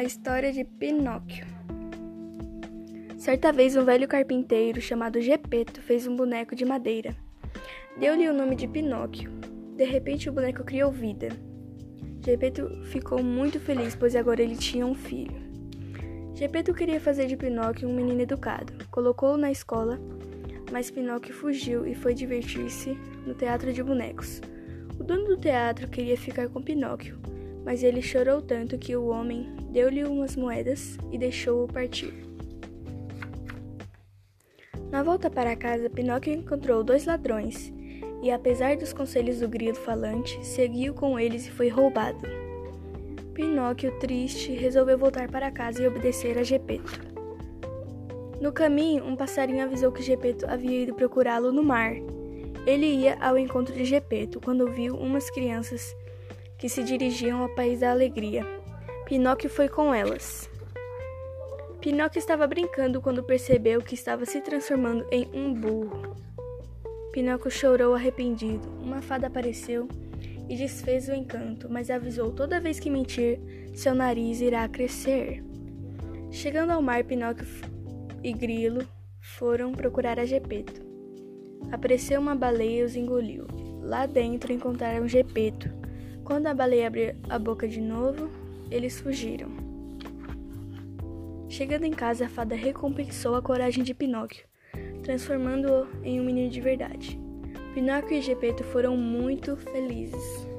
A história de Pinóquio. Certa vez, um velho carpinteiro chamado Gepeto fez um boneco de madeira. Deu-lhe o nome de Pinóquio. De repente, o boneco criou vida. Gepeto ficou muito feliz, pois agora ele tinha um filho. Gepeto queria fazer de Pinóquio um menino educado. Colocou-o na escola, mas Pinóquio fugiu e foi divertir-se no teatro de bonecos. O dono do teatro queria ficar com Pinóquio, mas ele chorou tanto que o homem deu-lhe umas moedas e deixou-o partir. Na volta para casa, Pinóquio encontrou dois ladrões e, apesar dos conselhos do grilo falante, seguiu com eles e foi roubado. Pinóquio, triste, resolveu voltar para casa e obedecer a Gepeto. No caminho, um passarinho avisou que Gepeto havia ido procurá-lo no mar. Ele ia ao encontro de Gepeto quando viu umas crianças que se dirigiam ao país da alegria. Pinóquio foi com elas. Pinóquio estava brincando quando percebeu que estava se transformando em um burro. Pinóquio chorou arrependido. Uma fada apareceu e desfez o encanto, mas avisou toda vez que mentir, seu nariz irá crescer. Chegando ao mar, Pinóquio e Grilo foram procurar a Gepeto. Apareceu uma baleia e os engoliu. Lá dentro encontraram Gepeto, quando a baleia abriu a boca de novo, eles fugiram. Chegando em casa, a fada recompensou a coragem de Pinóquio, transformando-o em um menino de verdade. Pinóquio e Gepeto foram muito felizes.